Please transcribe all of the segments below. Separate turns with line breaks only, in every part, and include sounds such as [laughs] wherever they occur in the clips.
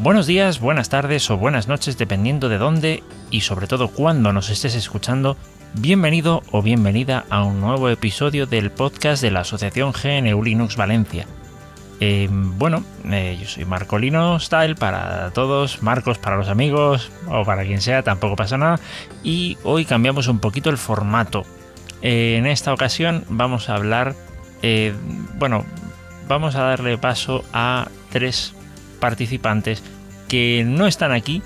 Buenos días, buenas tardes o buenas noches dependiendo de dónde y sobre todo cuándo nos estés escuchando. Bienvenido o bienvenida a un nuevo episodio del podcast de la Asociación GNU Linux Valencia. Eh, bueno, eh, yo soy Marcolino Style para todos, Marcos para los amigos o para quien sea, tampoco pasa nada. Y hoy cambiamos un poquito el formato. Eh, en esta ocasión vamos a hablar, bueno, vamos a darle paso a tres participantes que no están aquí,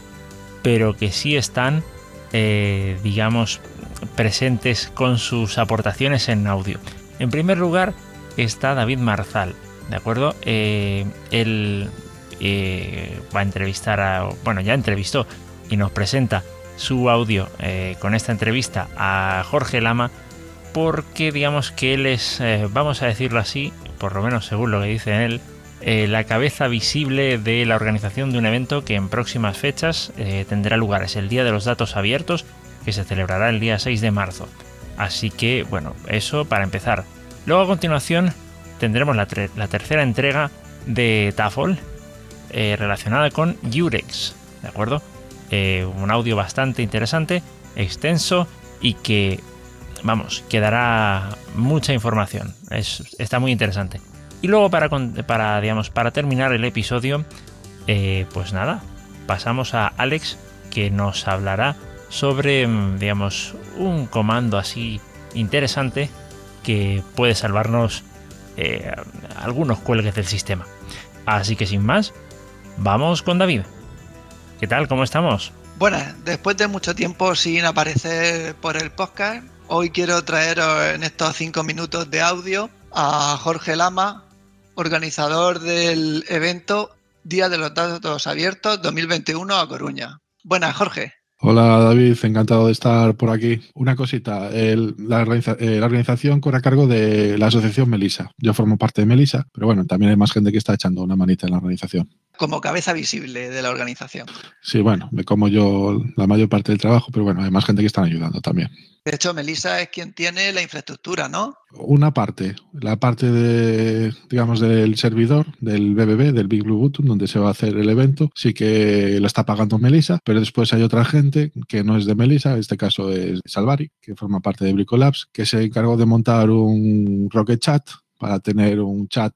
pero que sí están, eh, digamos, presentes con sus aportaciones en audio. En primer lugar está David Marzal, ¿de acuerdo? Eh, él eh, va a entrevistar a, bueno, ya entrevistó y nos presenta su audio con esta entrevista a Jorge Lama porque digamos que él es, vamos a decirlo así, por lo menos según lo que dice él, eh, la cabeza visible de la organización de un evento que en próximas fechas eh, tendrá lugar. Es el Día de los Datos Abiertos, que se celebrará el día 6 de marzo. Así que, bueno, eso para empezar. Luego a continuación tendremos la, tercera entrega de TAFOL eh, relacionada con Urex, ¿de acuerdo? Un audio bastante interesante, extenso y que, vamos, que dará mucha información. Es- está muy interesante. Y luego para, para, digamos, para terminar el episodio, eh, pues nada, pasamos a Alex que nos hablará sobre, mm, digamos, un comando así interesante que puede salvarnos eh, algunos cuelgues del sistema. Así que sin más, vamos con David. ¿Qué tal? ¿Cómo estamos?
Bueno, después de mucho tiempo sin aparecer por el podcast, hoy quiero traeros en estos cinco minutos de audio a Jorge Lama, organizador del evento Día de los Datos Abiertos 2021 a Coruña. Buenas, Jorge.
Hola David, encantado de estar por aquí. Una cosita, el- la, eh, la organización corre a cargo de la asociación Melisa. Yo formo parte de Melisa, pero bueno, también hay más gente que está echando una manita en la organización.
Como cabeza visible de la organización.
Sí, bueno, me como yo la mayor parte del trabajo, pero bueno, hay más gente que están ayudando también.
De hecho, Melissa es quien tiene la infraestructura, ¿no?
Una parte, la parte de, digamos, del servidor, del BBB, del Big Blue Button, donde se va a hacer el evento, sí que la está pagando Melisa, pero después hay otra gente que no es de Melisa, en este caso es Salvari, que forma parte de Bricolabs, que se encargó de montar un Rocket Chat para tener un chat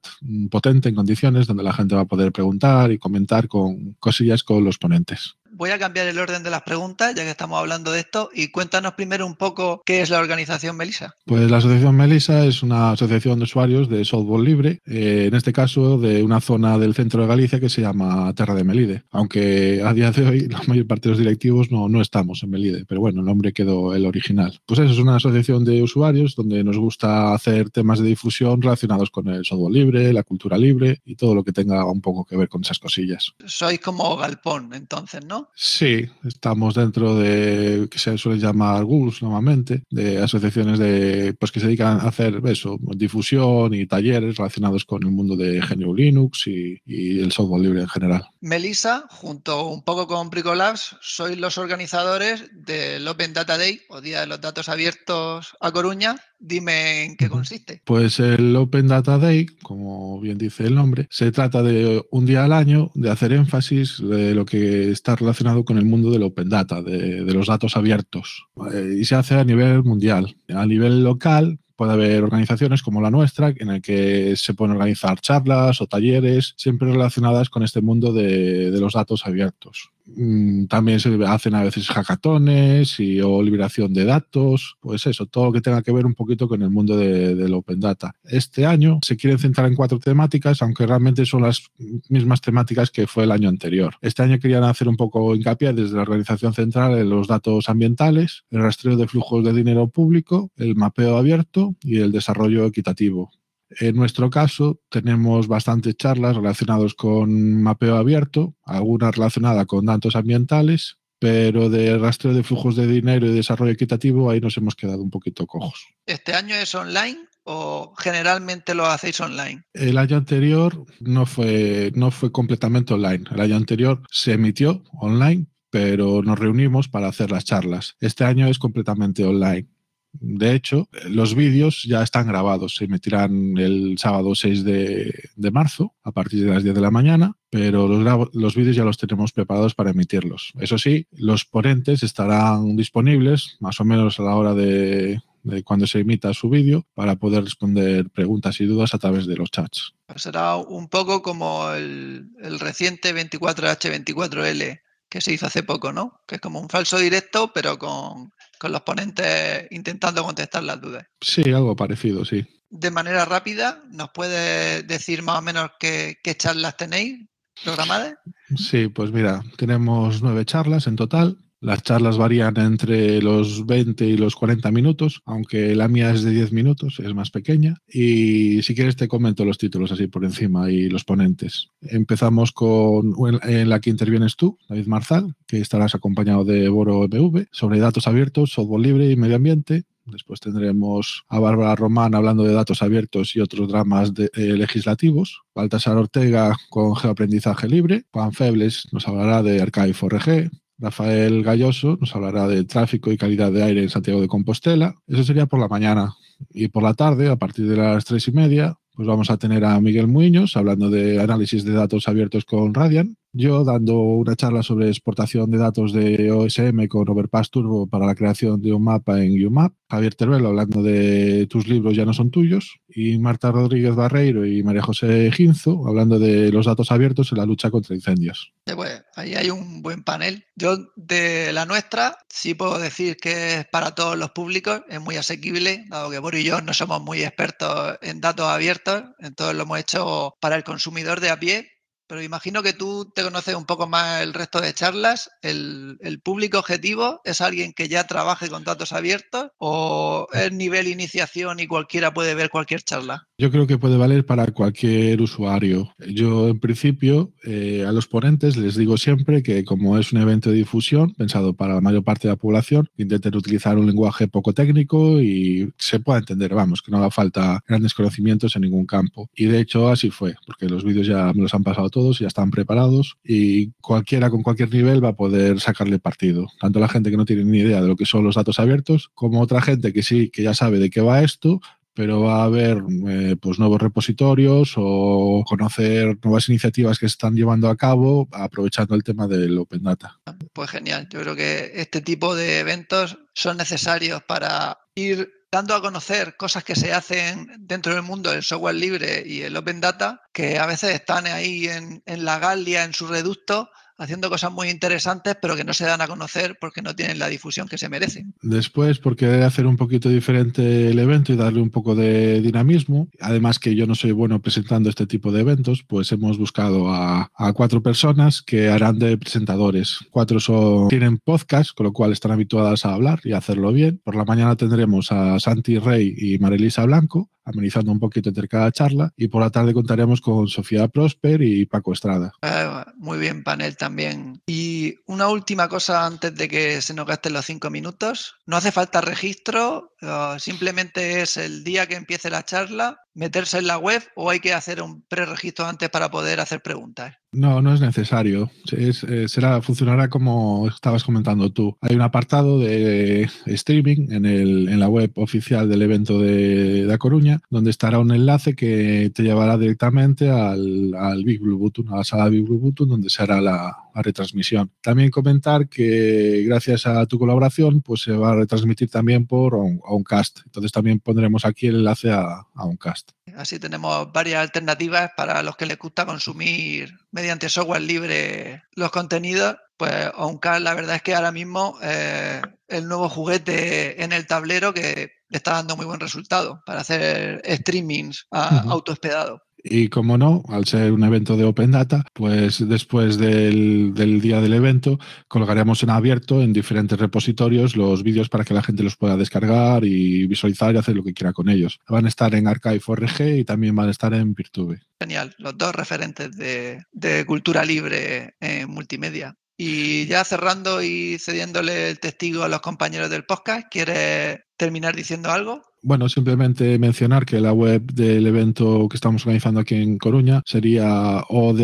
potente en condiciones donde la gente va a poder preguntar y comentar con cosillas con los ponentes.
Voy a cambiar el orden de las preguntas, ya que estamos hablando de esto, y cuéntanos primero un poco qué es la organización Melissa.
Pues la Asociación Melisa es una asociación de usuarios de software libre, eh, en este caso de una zona del centro de Galicia que se llama Terra de Melide, aunque a día de hoy la mayor parte de los directivos no, no estamos en Melide, pero bueno, el nombre quedó el original. Pues eso es una asociación de usuarios donde nos gusta hacer temas de difusión relacionados con el software libre, la cultura libre y todo lo que tenga un poco que ver con esas cosillas.
Sois como Galpón, entonces, ¿no?
Sí, estamos dentro de que se suele llamar GULS normalmente, de asociaciones de pues que se dedican a hacer eso, difusión y talleres relacionados con el mundo de GNU Linux y, y el software libre en general.
Melissa, junto un poco con Bricolabs, sois los organizadores del Open Data Day o Día de los Datos Abiertos a Coruña. Dime en qué consiste.
Pues el Open Data Day, como bien dice el nombre, se trata de un día al año de hacer énfasis de lo que está relacionado con el mundo del Open Data, de, los datos abiertos. Eh, y se hace a nivel mundial. A nivel local puede haber organizaciones como la nuestra en el que se pueden organizar charlas o talleres siempre relacionadas con este mundo de los datos abiertos. Mm, También se hacen a veces hackatones y, o liberación de datos, pues eso, todo lo que tenga que ver un poquito con el mundo de- del Open Data. Este año se quieren centrar en cuatro temáticas, aunque realmente son las mismas temáticas que fue el año anterior. Este año querían hacer un poco hincapié desde la organización central en los datos ambientales, el rastreo de flujos de dinero público, el mapeo abierto y el desarrollo equitativo. En nuestro caso, tenemos bastantes charlas relacionadas con mapeo abierto, algunas relacionadas con datos ambientales, pero de rastreo de flujos de dinero y desarrollo equitativo, ahí nos hemos quedado un poquito cojos.
¿Este año es online o generalmente lo hacéis online?
El año anterior no fue, no fue completamente online. El año anterior se emitió online, pero nos reunimos para hacer las charlas. Este año es completamente online. De hecho, los vídeos ya están grabados, se emitirán el sábado 6 de, marzo a partir de las 10 de la mañana, pero los, vídeos ya los tenemos preparados para emitirlos. Eso sí, los ponentes estarán disponibles más o menos a la hora de, cuando se emita su vídeo para poder responder preguntas y dudas a través de los chats.
Será un poco como el, el reciente 24H24L que se hizo hace poco, ¿no? Que es como un falso directo, pero con, con los ponentes intentando contestar las dudas.
Sí, algo parecido, sí.
De manera rápida, ¿nos puede decir más o menos qué, qué charlas tenéis programadas?
Sí, pues mira, tenemos nueve charlas en total. Las charlas varían entre los 20 y los 40 minutos, aunque la mía es de 10 minutos, es más pequeña. Y si quieres te comento los títulos así por encima y los ponentes. Empezamos con en la que intervienes tú, David Marzal, que estarás acompañado de Boro MV, sobre datos abiertos, software libre y medio ambiente. Después tendremos a Bárbara Román hablando de datos abiertos y otros dramas eh, legislativos. Baltasar Ortega con geoaprendizaje libre. Juan Febles nos hablará de Archive4G. Rafael Galloso nos hablará de tráfico y calidad de aire en Santiago de Compostela. Eso sería por la mañana. Y por la tarde, a partir de las tres y media, pues vamos a tener a Miguel Muñoz hablando de análisis de datos abiertos con Radian. Yo dando una charla sobre exportación de datos de OSM con Overpass Turbo para la creación de un mapa en UMAP. Javier Teruelo hablando de tus libros ya no son tuyos. Y Marta Rodríguez Barreiro y María José Ginzo hablando de los datos abiertos en la lucha contra incendios.
Pues ahí hay un buen panel. Yo de la nuestra sí puedo decir que es para todos los públicos, es muy asequible, dado que Boris y yo no somos muy expertos en datos abiertos, entonces lo hemos hecho para el consumidor de a pie, pero imagino que tú te conoces un poco más el resto de charlas. ¿El, el público objetivo es alguien que ya trabaje con datos abiertos o es nivel iniciación y cualquiera puede ver cualquier charla?
Yo creo que puede valer para cualquier usuario. Yo, en principio, eh, a los ponentes les digo siempre que como es un evento de difusión pensado para la mayor parte de la población, intenten utilizar un lenguaje poco técnico y se pueda entender, vamos, que no haga falta grandes conocimientos en ningún campo. Y de hecho así fue, porque los vídeos ya me los han pasado todos, ya están preparados y cualquiera con cualquier nivel va a poder sacarle partido. Tanto la gente que no tiene ni idea de lo que son los datos abiertos, como otra gente que sí, que ya sabe de qué va esto, pero va a haber eh, pues nuevos repositorios o conocer nuevas iniciativas que se están llevando a cabo aprovechando el tema del Open Data.
Pues genial, yo creo que este tipo de eventos son necesarios para ir dando a conocer cosas que se hacen dentro del mundo del software libre y el Open Data, que a veces están ahí en, en la Galia, en su reducto, haciendo cosas muy interesantes, pero que no se dan a conocer porque no tienen la difusión que se merecen.
Después, porque hacer un poquito diferente el evento y darle un poco de dinamismo, además que yo no soy bueno presentando este tipo de eventos, pues hemos buscado a, a cuatro personas que harán de presentadores. Cuatro son, tienen podcast, con lo cual están habituadas a hablar y a hacerlo bien. Por la mañana tendremos a Santi Rey y Marilisa Blanco, amenizando un poquito entre cada charla. Y por la tarde contaremos con Sofía Prosper y Paco Estrada.
Eh, muy bien, panel también. Y una última cosa antes de que se nos gasten los cinco minutos. No hace falta registro, uh, simplemente es el día que empiece la charla, meterse en la web o hay que hacer un preregistro antes para poder hacer preguntas.
No, no es necesario. Es, eh, será, funcionará como estabas comentando tú. Hay un apartado de streaming en, el, en la web oficial del evento de, de A Coruña, donde estará un enlace que te llevará directamente al, al Big Blue Button, a la sala Big Blue Button, donde se hará la, la retransmisión. También comentar que gracias a tu colaboración, pues se va a retransmitir también por Oncast. Entonces también pondremos aquí el enlace a, a Oncast.
Así tenemos varias alternativas para los que les gusta consumir mediante software libre los contenidos. Pues Oncast la verdad es que ahora mismo eh, el nuevo juguete en el tablero que le está dando muy buen resultado para hacer streamings uh -huh. autohospedados.
Y como no, al ser un evento de Open Data, pues después del, del, día del evento colgaremos en abierto en diferentes repositorios los vídeos para que la gente los pueda descargar y visualizar y hacer lo que quiera con ellos. Van a estar en Archive4RG y también van a estar en Peertube.
Genial, los dos referentes de, de cultura libre en multimedia. Y ya cerrando y cediéndole el testigo a los compañeros del podcast, ¿quieres terminar diciendo algo?
Bueno, simplemente mencionar que la web del evento que estamos organizando aquí en Coruña sería odd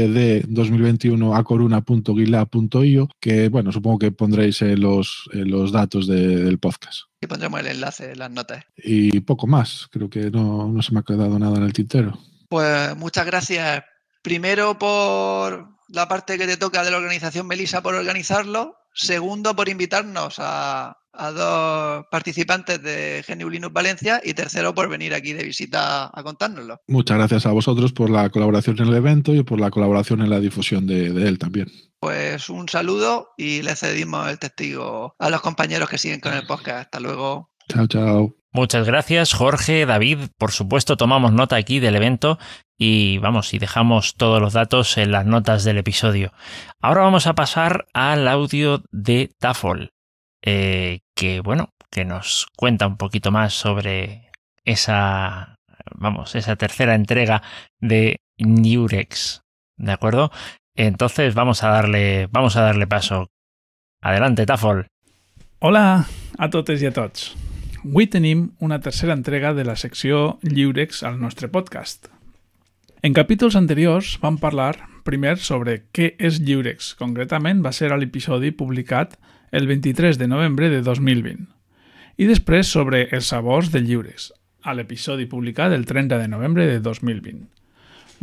2021 acoruna.guila.io, que bueno, supongo que pondréis en los, en los datos de, del podcast.
Y pondremos el enlace en las notas.
Y poco más, creo que no, no se me ha quedado nada en el tintero.
Pues muchas gracias primero por la parte que te toca de la organización Melisa por organizarlo, segundo por invitarnos a, a dos participantes de GNU Linux Valencia y tercero por venir aquí de visita a contárnoslo.
Muchas gracias a vosotros por la colaboración en el evento y por la colaboración en la difusión de, de él también.
Pues un saludo y le cedimos el testigo a los compañeros que siguen con el podcast. Hasta luego.
Chao, chao.
Muchas gracias, Jorge, David. Por supuesto, tomamos nota aquí del evento y vamos, y dejamos todos los datos en las notas del episodio. Ahora vamos a pasar al audio de Tafol, eh, que bueno, que nos cuenta un poquito más sobre esa, vamos, esa tercera entrega de Nurex, ¿de acuerdo? Entonces vamos a darle, vamos a darle paso. Adelante, Tafol.
Hola a totes i a tots. Avui tenim una tercera entrega de la secció Lliurex al nostre podcast. En capítols anteriors vam parlar primer sobre què és Lliurex. Concretament va ser a l'episodi publicat el 23 de novembre de 2020. I després sobre els sabors de Lliurex, a l'episodi publicat el 30 de novembre de 2020.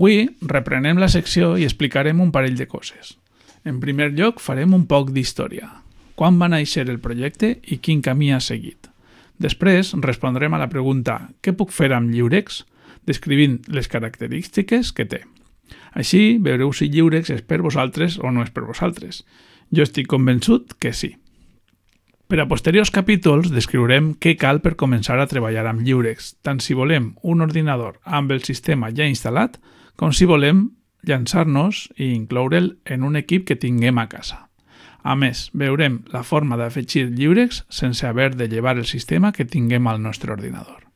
Avui reprenem la secció i explicarem un parell de coses. En primer lloc, farem un poc d'història. Quan va néixer el projecte i quin camí ha seguit. Després respondrem a la pregunta què puc fer amb Lliurex, descrivint les característiques que té. Així veureu si Lliurex és per vosaltres o no és per vosaltres. Jo estic convençut que sí. Per a posteriors capítols descriurem què cal per començar a treballar amb Lliurex, tant si volem un ordinador amb el sistema ja instal·lat, com si volem llançar-nos i incloure'l en un equip que tinguem a casa. A més, veurem la forma d'afegir lliures sense haver de llevar el sistema que tinguem al nostre ordinador.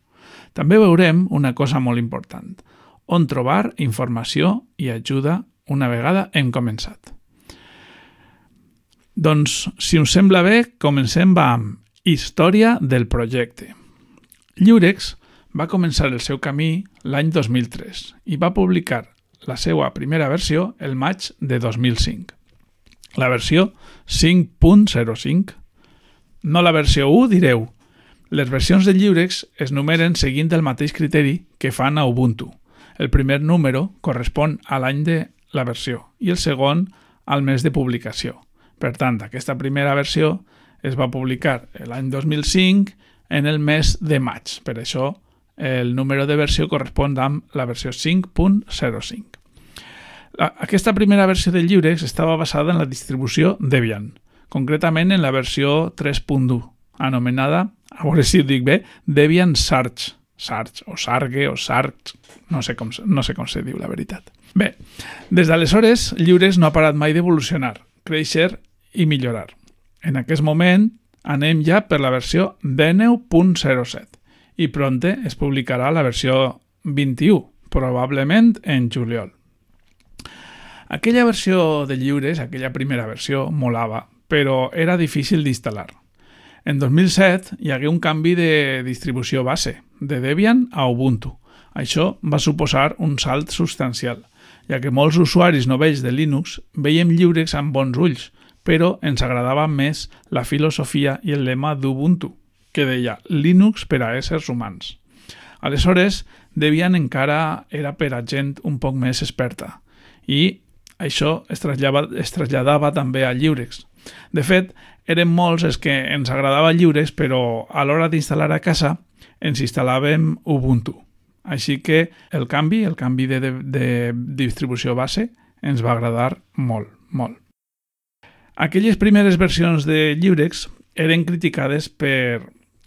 També veurem una cosa molt important, on trobar informació i ajuda una vegada hem començat. Doncs, si us sembla bé, comencem amb Història del projecte. Lliurex va començar el seu camí l'any 2003 i va publicar la seva primera versió el maig de 2005. La versió 5.05. No la versió 1, direu. Les versions de lliurex es numeren seguint el mateix criteri que fan a Ubuntu. El primer número correspon a l'any de la versió i el segon al mes de publicació. Per tant, aquesta primera versió es va publicar l'any 2005 en el mes de maig. Per això el número de versió correspon amb la versió 5.05. Aquesta primera versió de lliures estava basada en la distribució Debian, concretament en la versió 3.1, anomenada, a veure si ho dic bé, Debian Sarge, Sarge o Sarge o Sarge, no sé com, no sé com se diu la veritat. Bé, des d'aleshores, Lliures no ha parat mai d'evolucionar, créixer i millorar. En aquest moment anem ja per la versió 19.07 i pronte es publicarà la versió 21, probablement en juliol. Aquella versió de lliures, aquella primera versió, molava, però era difícil d'instal·lar. En 2007 hi hagué un canvi de distribució base, de Debian a Ubuntu. Això va suposar un salt substancial, ja que molts usuaris novells de Linux veiem lliures amb bons ulls, però ens agradava més la filosofia i el lema d'Ubuntu, que deia Linux per a éssers humans. Aleshores, Debian encara era per a gent un poc més experta i això es es traslladava també a Lliurex. De fet, eren molts els que ens agradava Lliurex, però a l'hora d'instal·lar a casa ens instal·làvem Ubuntu. Així que el canvi, el canvi de, de, de distribució base, ens va agradar molt, molt. Aquelles primeres versions de Lliurex eren criticades per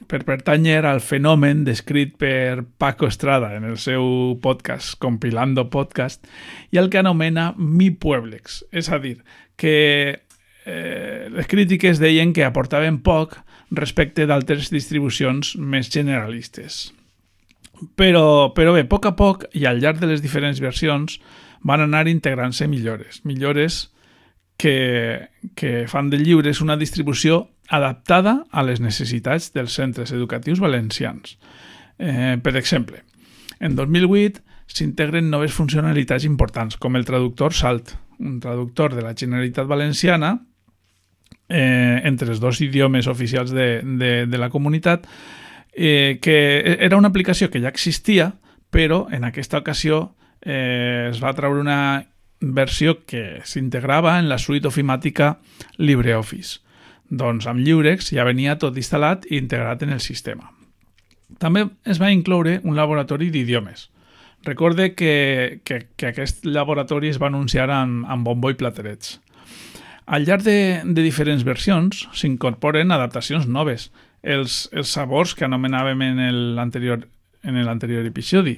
per pertànyer al fenomen descrit per Paco Estrada en el seu podcast Compilando Podcast i el que anomena Mi Pueblex. És a dir, que eh, les crítiques deien que aportaven poc respecte d'altres distribucions més generalistes. Però, però bé, a poc a poc i al llarg de les diferents versions van anar integrant-se millores. Millores que, que fan de lliures una distribució adaptada a les necessitats dels centres educatius valencians. Eh, per exemple, en 2008 s'integren noves funcionalitats importants, com el traductor SALT, un traductor de la Generalitat Valenciana eh, entre els dos idiomes oficials de, de, de la comunitat, eh, que era una aplicació que ja existia, però en aquesta ocasió eh, es va treure una versió que s'integrava en la suite ofimàtica LibreOffice. Doncs amb Lliurex ja venia tot instal·lat i integrat en el sistema. També es va incloure un laboratori d'idiomes. Recorde que, que, que aquest laboratori es va anunciar amb, amb bombo i platerets. Al llarg de, de diferents versions s'incorporen adaptacions noves, els, els sabors que anomenàvem en l'anterior en l'anterior episodi,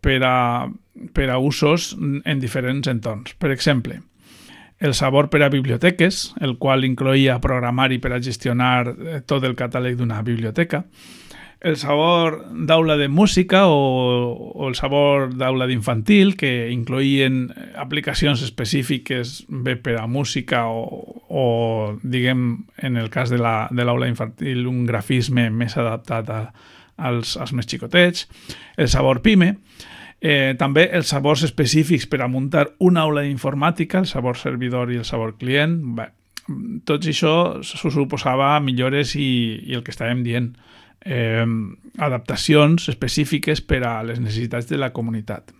per a, per a usos en diferents entorns. Per exemple, el sabor per a biblioteques, el qual incloïa programari per a gestionar eh, tot el catàleg d'una biblioteca, el sabor d'aula de música o, o el sabor d'aula d'infantil, que incloïen aplicacions específiques bé per a música o, o diguem, en el cas de l'aula la, de infantil, un grafisme més adaptat a, als, als més xicotets, el sabor PIME, Eh, també els sabors específics per a muntar una aula d'informàtica, el sabor servidor i el sabor client. Bé, tot això suposava millores i, i el que estàvem dient, eh, adaptacions específiques per a les necessitats de la comunitat.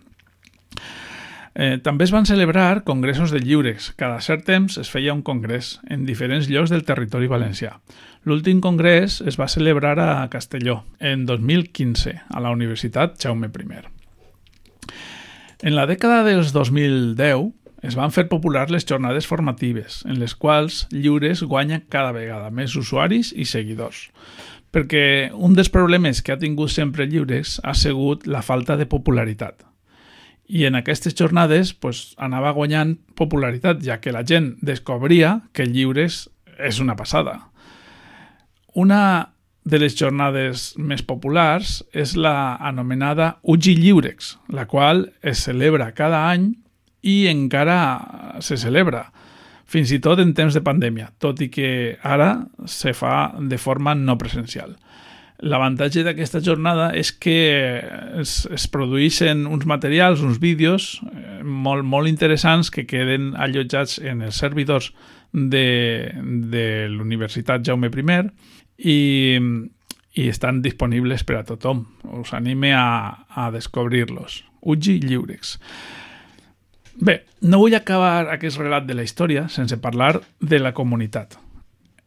Eh, també es van celebrar congressos de lliures. Cada cert temps es feia un congrés en diferents llocs del territori valencià. L'últim congrés es va celebrar a Castelló en 2015 a la Universitat Jaume I. En la dècada dels 2010 es van fer populars les jornades formatives, en les quals Lliures guanya cada vegada més usuaris i seguidors. Perquè un dels problemes que ha tingut sempre Lliures ha sigut la falta de popularitat. I en aquestes jornades pues, anava guanyant popularitat, ja que la gent descobria que Lliures és una passada. Una de les jornades més populars és la anomenada Ugi Lliurex, la qual es celebra cada any i encara se celebra, fins i tot en temps de pandèmia, tot i que ara se fa de forma no presencial. L'avantatge d'aquesta jornada és que es, es produeixen uns materials, uns vídeos eh, molt, molt interessants que queden allotjats en els servidors de, de l'Universitat Jaume I i, i estan disponibles per a tothom. Us anime a, a descobrir-los. Ugi Lliurex. Bé, no vull acabar aquest relat de la història sense parlar de la comunitat.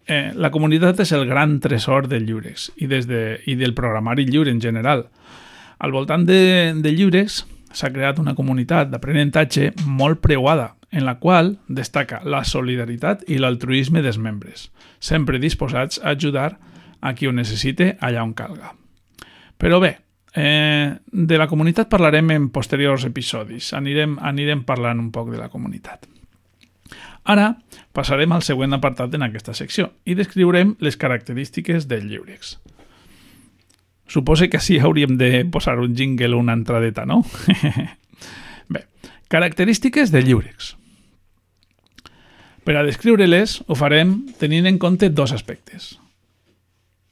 Eh, la comunitat és el gran tresor del Lliurex i, des de, i del programari lliure en general. Al voltant de, de Lliurex s'ha creat una comunitat d'aprenentatge molt preuada, en la qual destaca la solidaritat i l'altruisme dels membres sempre disposats a ajudar a qui ho necessite allà on calga. Però bé, eh, de la comunitat parlarem en posteriors episodis. Anirem, anirem parlant un poc de la comunitat. Ara passarem al següent apartat en aquesta secció i descriurem les característiques del lliurex. Suposo que així hauríem de posar un jingle o una entradeta, no? [laughs] Característiques del lliurex. Per a descriure-les ho farem tenint en compte dos aspectes.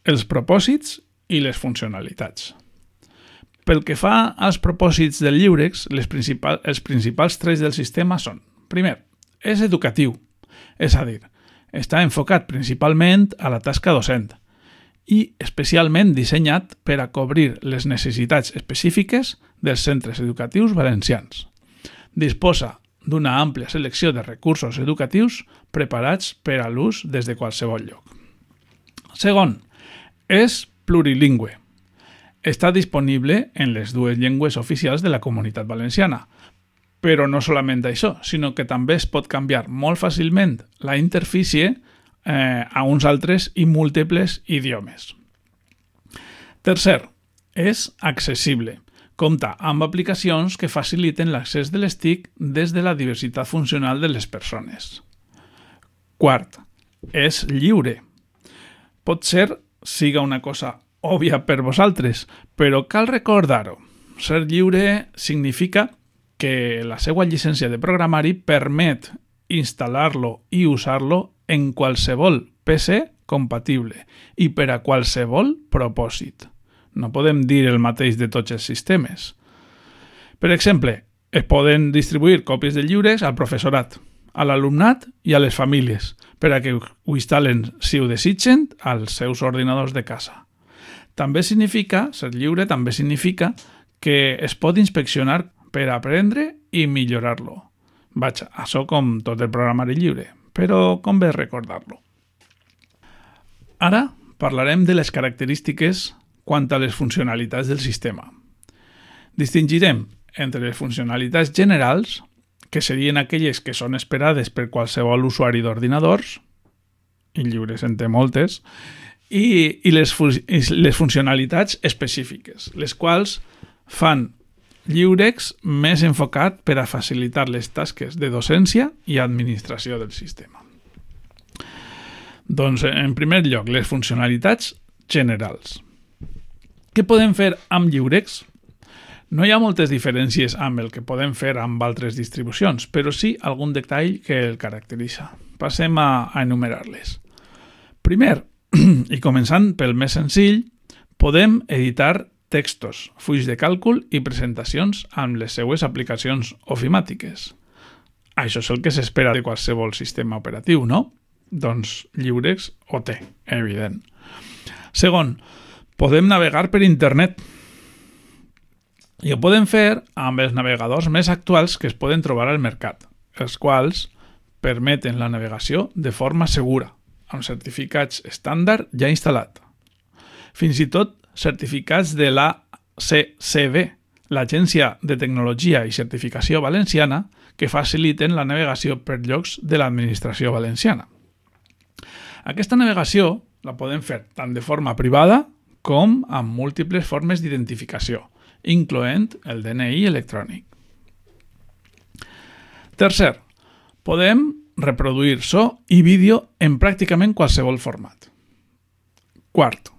Els propòsits i les funcionalitats. Pel que fa als propòsits del Lliurex, les principal, els principals trets del sistema són Primer, és educatiu, és a dir, està enfocat principalment a la tasca docent i especialment dissenyat per a cobrir les necessitats específiques dels centres educatius valencians. Disposa d'una àmplia selecció de recursos educatius preparats per a l'ús des de qualsevol lloc. Segon, és plurilingüe. Està disponible en les dues llengües oficials de la comunitat valenciana, però no solament això, sinó que també es pot canviar molt fàcilment la interfície eh, a uns altres i múltiples idiomes. Tercer, és accessible. Compta amb aplicacions que faciliten l'accés de les TIC des de la diversitat funcional de les persones. Quart, és lliure. Pot ser siga una cosa òbvia per vosaltres, però cal recordar-ho. Ser lliure significa que la seva llicència de programari permet instal·lar-lo i usar-lo en qualsevol PC compatible i per a qualsevol propòsit. No podem dir el mateix de tots els sistemes. Per exemple, es poden distribuir còpies de lliures al professorat, a l'alumnat i a les famílies, per a que ho instal·len, si ho desitgen, als seus ordinadors de casa. També significa, ser lliure també significa que es pot inspeccionar per aprendre i millorar-lo. Vaja, això com tot el programari lliure, però convé recordar-lo. Ara parlarem de les característiques quant a les funcionalitats del sistema. Distingirem entre les funcionalitats generals, que serien aquelles que són esperades per qualsevol usuari d'ordinadors, i lliures en té moltes, i, i les, les funcionalitats específiques, les quals fan Lliurex més enfocat per a facilitar les tasques de docència i administració del sistema. Doncs, en primer lloc, les funcionalitats generals. Què podem fer amb Lliurex? No hi ha moltes diferències amb el que podem fer amb altres distribucions, però sí algun detall que el caracteritza. Passem a, a enumerar-les. Primer, [clears throat] i començant pel més senzill, podem editar textos, fulls de càlcul i presentacions amb les seues aplicacions ofimàtiques. Això és el que s'espera de qualsevol sistema operatiu, no? Doncs Lliurex ho té, evident. Segon, podem navegar per internet. I ho podem fer amb els navegadors més actuals que es poden trobar al mercat, els quals permeten la navegació de forma segura, amb certificats estàndard ja instal·lat. Fins i tot certificats de la CCB, l'Agència de Tecnologia i Certificació Valenciana, que faciliten la navegació per llocs de l'administració valenciana. Aquesta navegació la podem fer tant de forma privada com amb múltiples formes d'identificació, incloent el DNI electrònic. Tercer, podem reproduir so i vídeo en pràcticament qualsevol format. Quart,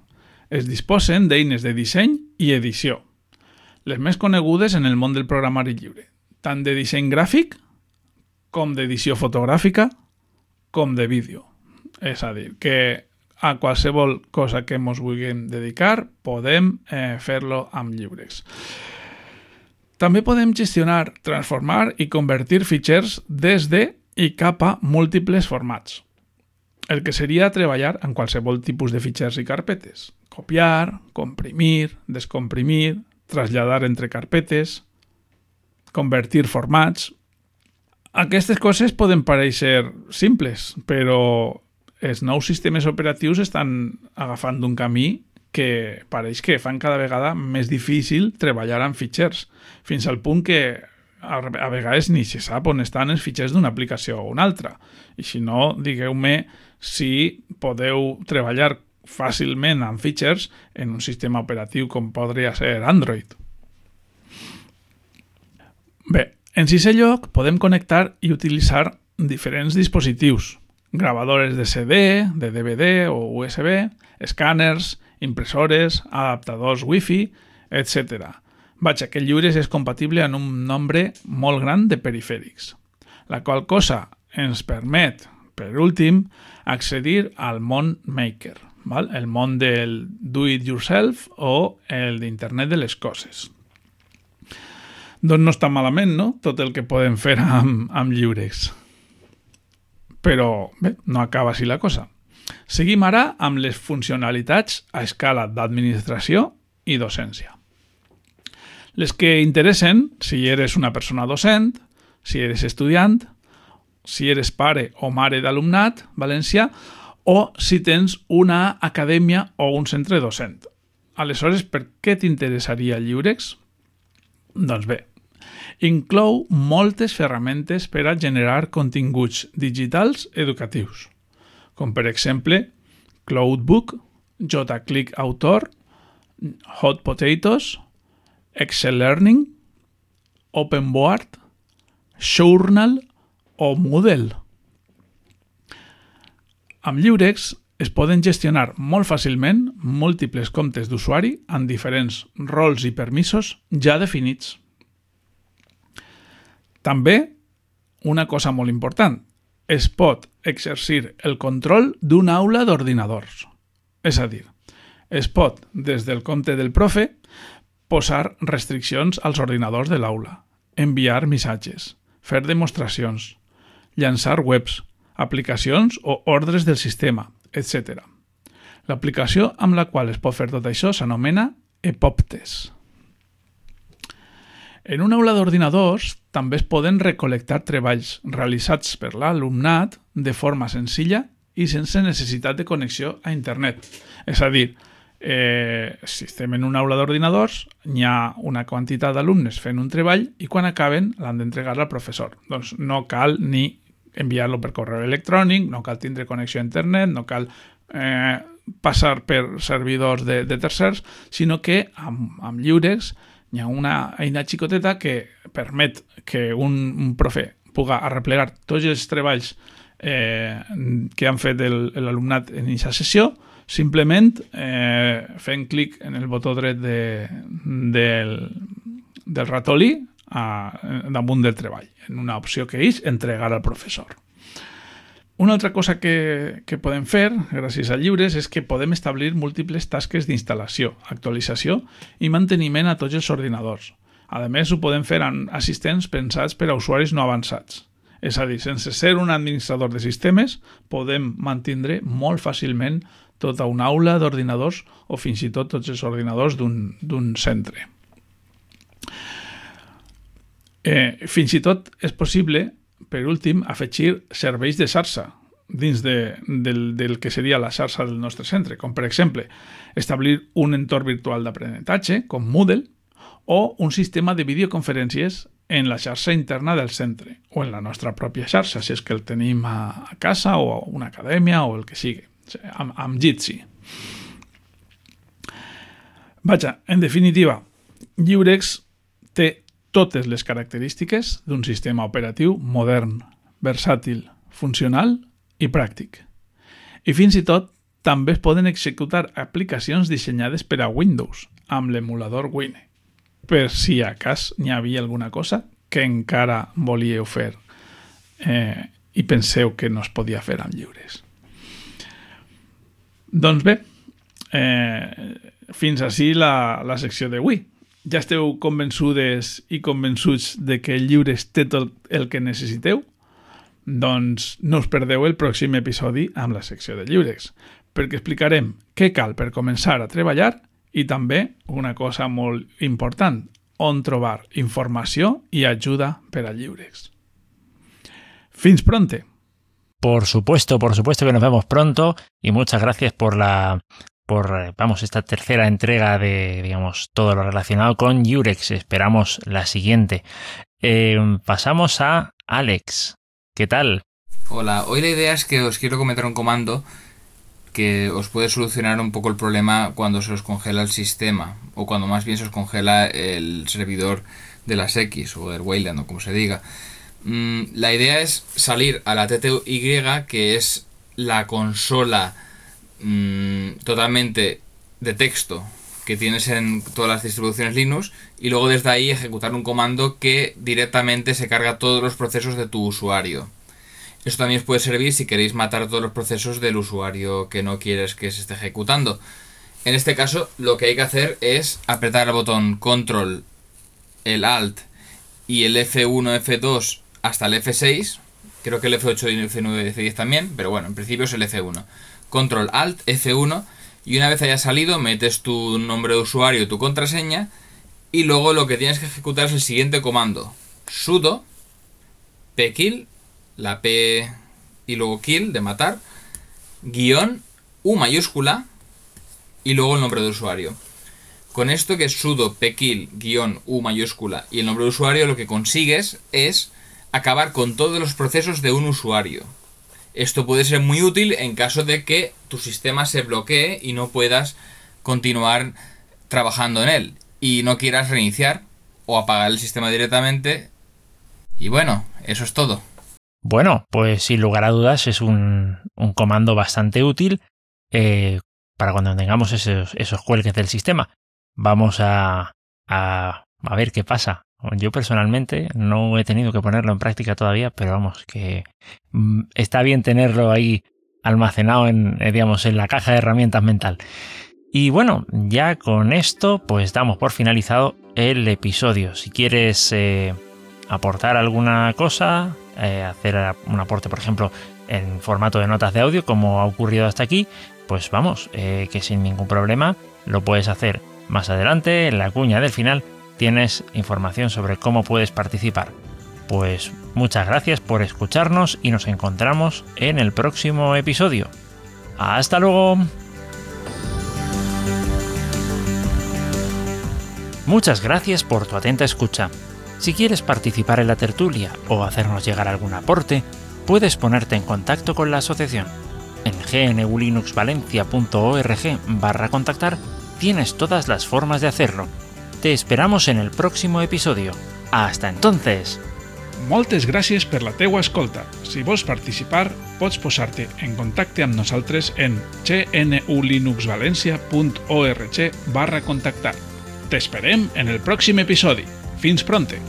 es disposen d'eines de disseny i edició, les més conegudes en el món del programari lliure, tant de disseny gràfic com d'edició fotogràfica com de vídeo. És a dir, que a qualsevol cosa que ens vulguem dedicar podem eh, fer-lo amb llibres. També podem gestionar, transformar i convertir fitxers des de i cap a múltiples formats. El que seria treballar en qualsevol tipus de fitxers i carpetes, copiar, comprimir, descomprimir, traslladar entre carpetes, convertir formats... Aquestes coses poden pareixer simples, però els nous sistemes operatius estan agafant un camí que pareix que fan cada vegada més difícil treballar amb fitxers, fins al punt que a, vegades ni se sap on estan els fitxers d'una aplicació o una altra. I si no, digueu-me si podeu treballar fàcilment amb features en un sistema operatiu com podria ser Android. Bé, en sisè lloc podem connectar i utilitzar diferents dispositius, gravadores de CD, de DVD o USB, escàners, impressores, adaptadors Wi-Fi, etc. Vaja, que el Lliures és compatible amb un nombre molt gran de perifèrics, la qual cosa ens permet, per últim, accedir al món Maker, val? el món del do-it-yourself o el d'internet de les coses. Doncs no està malament, no?, tot el que podem fer amb, amb lliures. Però, bé, no acaba així la cosa. Seguim ara amb les funcionalitats a escala d'administració i docència. Les que interessen si eres una persona docent, si eres estudiant, si eres pare o mare d'alumnat valencià o si tens una acadèmia o un centre docent. Aleshores, per què t'interessaria Lliurex? Doncs bé, inclou moltes ferramentes per a generar continguts digitals educatius, com per exemple Cloudbook, JClick Autor, Hot Potatoes, Excel Learning, OpenBoard, Journal o Moodle. Amb Lliurex es poden gestionar molt fàcilment múltiples comptes d'usuari amb diferents rols i permisos ja definits. També, una cosa molt important, es pot exercir el control d'una aula d'ordinadors. És a dir, es pot, des del compte del profe, posar restriccions als ordinadors de l'aula, enviar missatges, fer demostracions, llançar webs, aplicacions o ordres del sistema, etc. L'aplicació amb la qual es pot fer tot això s'anomena EPOPTES. En una aula d'ordinadors també es poden recol·lectar treballs realitzats per l'alumnat de forma senzilla i sense necessitat de connexió a internet. És a dir, eh, si estem en una aula d'ordinadors, hi ha una quantitat d'alumnes fent un treball i quan acaben l'han d'entregar al professor. Doncs no cal ni enviar-lo per correu electrònic, no cal tindre connexió a internet, no cal eh, passar per servidors de, de tercers, sinó que amb, amb lliures hi ha una eina xicoteta que permet que un, un profe puga arreplegar tots els treballs eh, que han fet l'alumnat en aquesta sessió, simplement eh, fent clic en el botó dret de, del, del ratolí a, damunt del treball, en una opció que és entregar al professor. Una altra cosa que, que podem fer, gràcies a lliures, és que podem establir múltiples tasques d'instal·lació, actualització i manteniment a tots els ordinadors. A més, ho podem fer amb assistents pensats per a usuaris no avançats. És a dir, sense ser un administrador de sistemes, podem mantindre molt fàcilment tota una aula d'ordinadors o fins i tot tots els ordinadors d'un centre. Eh, fins i tot és possible, per últim, afegir serveis de xarxa dins de, del, del que seria la xarxa del nostre centre, com per exemple establir un entorn virtual d'aprenentatge, com Moodle, o un sistema de videoconferències en la xarxa interna del centre o en la nostra pròpia xarxa, si és que el tenim a, casa o a una acadèmia o el que sigui, amb, amb Jitsi. Vaja, en definitiva, Lliurex totes les característiques d'un sistema operatiu modern, versàtil, funcional i pràctic. I fins i tot també es poden executar aplicacions dissenyades per a Windows amb l'emulador Wine, per si a cas n'hi havia alguna cosa que encara volíeu fer eh, i penseu que no es podia fer amb lliures. Doncs bé, eh, fins així la, la secció d'avui ja esteu convençudes i convençuts de que el lliure té tot el que necessiteu? Doncs no us perdeu el pròxim episodi amb la secció de lliures, perquè explicarem què cal per començar a treballar i també una cosa molt important, on trobar informació i ajuda per a lliures. Fins pronte.
Por supuesto, por supuesto que nos vemos pronto y muchas gracias por la por, eh, vamos, esta tercera entrega de, digamos, todo lo relacionado con Yurex. Esperamos la siguiente. Eh, pasamos a Alex. ¿Qué tal?
Hola, hoy la idea es que os quiero comentar un comando que os puede solucionar un poco el problema cuando se os congela el sistema o cuando más bien se os congela el servidor de las X o del Wayland o como se diga. Mm, la idea es salir a la TTY que es la consola mmm, totalmente de texto que tienes en todas las distribuciones Linux y luego desde ahí ejecutar un comando que directamente se carga todos los procesos de tu usuario. Esto también os puede servir si queréis matar todos los procesos del usuario que no quieres que se esté ejecutando. En este caso, lo que hay que hacer es apretar el botón Control, el Alt y el F1, F2 hasta el F6. Creo que el F8 y el F9 y F10 también, pero bueno, en principio es el F1. Control Alt F1 y una vez haya salido metes tu nombre de usuario tu contraseña y luego lo que tienes que ejecutar es el siguiente comando. sudo pkill la p y luego kill de matar guion u mayúscula y luego el nombre de usuario. Con esto que es sudo pkill guion u mayúscula y el nombre de usuario lo que consigues es acabar con todos los procesos de un usuario esto puede ser muy útil en caso de que tu sistema se bloquee y no puedas continuar trabajando en él y no quieras reiniciar o apagar el sistema directamente. Y bueno, eso es todo.
Bueno, pues sin lugar a dudas es un, comando bastante útil eh, para cuando tengamos esos, esos cuelgues del sistema. Vamos a, a, a ver qué pasa. Yo personalmente no he tenido que ponerlo en práctica todavía, pero vamos, que mm, está bien tenerlo ahí almacenado en, eh, digamos, en la caja de herramientas mental. Y bueno, ya con esto, pues damos por finalizado el episodio. Si quieres eh, aportar alguna cosa, eh, hacer un aporte, por ejemplo, en formato de notas de audio, como ha ocurrido hasta aquí, pues vamos, que sin ningún problema lo puedes hacer más adelante, en la cuña del final, tienes información sobre cómo puedes participar. Pues muchas gracias por escucharnos y nos encontramos en el próximo episodio. Hasta luego. Muchas gracias por tu atenta escucha. Si quieres participar en la tertulia o hacernos llegar algún aporte, puedes ponerte en contacto con la asociación. En gnulinuxvalencia.org barra contactar tienes todas las formas de hacerlo. Te esperamos en el próximo episodio. Hasta entonces!
Moltes gràcies per la teua escolta. Si vols participar, pots posar-te en contacte amb nosaltres en gnulinuxvalencia.org barra contactar. T'esperem en el pròxim episodi. Fins pronte!